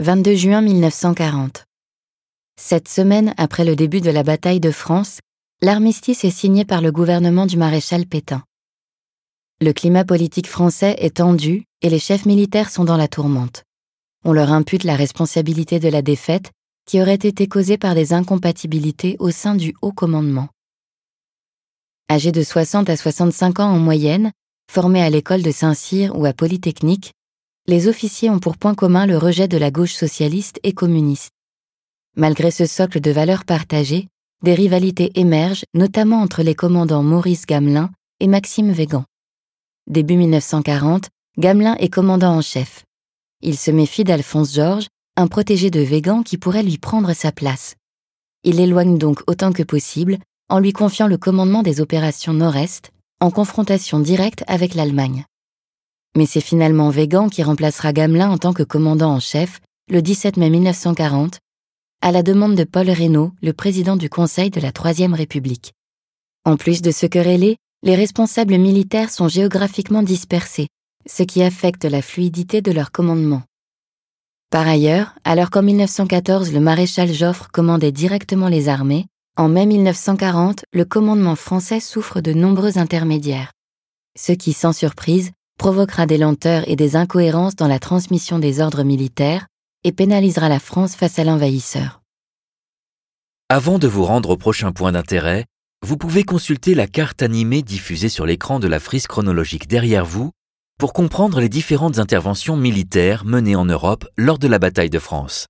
22 juin 1940. Cette semaine après le début de la bataille de France, l'armistice est signé par le gouvernement du maréchal Pétain. Le climat politique français est tendu et les chefs militaires sont dans la tourmente. On leur impute la responsabilité de la défaite qui aurait été causée par des incompatibilités au sein du haut commandement. Âgés de 60 à 65 ans en moyenne, formés à l'école de Saint-Cyr ou à Polytechnique, les officiers ont pour point commun le rejet de la gauche socialiste et communiste. Malgré ce socle de valeurs partagées, des rivalités émergent, notamment entre les commandants Maurice Gamelin et Maxime Végan. Début 1940, Gamelin est commandant en chef. Il se méfie d'Alphonse Georges, un protégé de Végan qui pourrait lui prendre sa place. Il l'éloigne donc autant que possible en lui confiant le commandement des opérations Nord-Est, en confrontation directe avec l'Allemagne. Mais c'est finalement Végan qui remplacera Gamelin en tant que commandant en chef le 17 mai 1940, à la demande de Paul Reynaud, le président du Conseil de la Troisième République. En plus de se quereller, les responsables militaires sont géographiquement dispersés, ce qui affecte la fluidité de leur commandement. Par ailleurs, alors qu'en 1914 le maréchal Joffre commandait directement les armées, en mai 1940, le commandement français souffre de nombreux intermédiaires, ce qui, sans surprise, provoquera des lenteurs et des incohérences dans la transmission des ordres militaires et pénalisera la France face à l'envahisseur. Avant de vous rendre au prochain point d'intérêt, vous pouvez consulter la carte animée diffusée sur l'écran de la frise chronologique derrière vous pour comprendre les différentes interventions militaires menées en Europe lors de la bataille de France.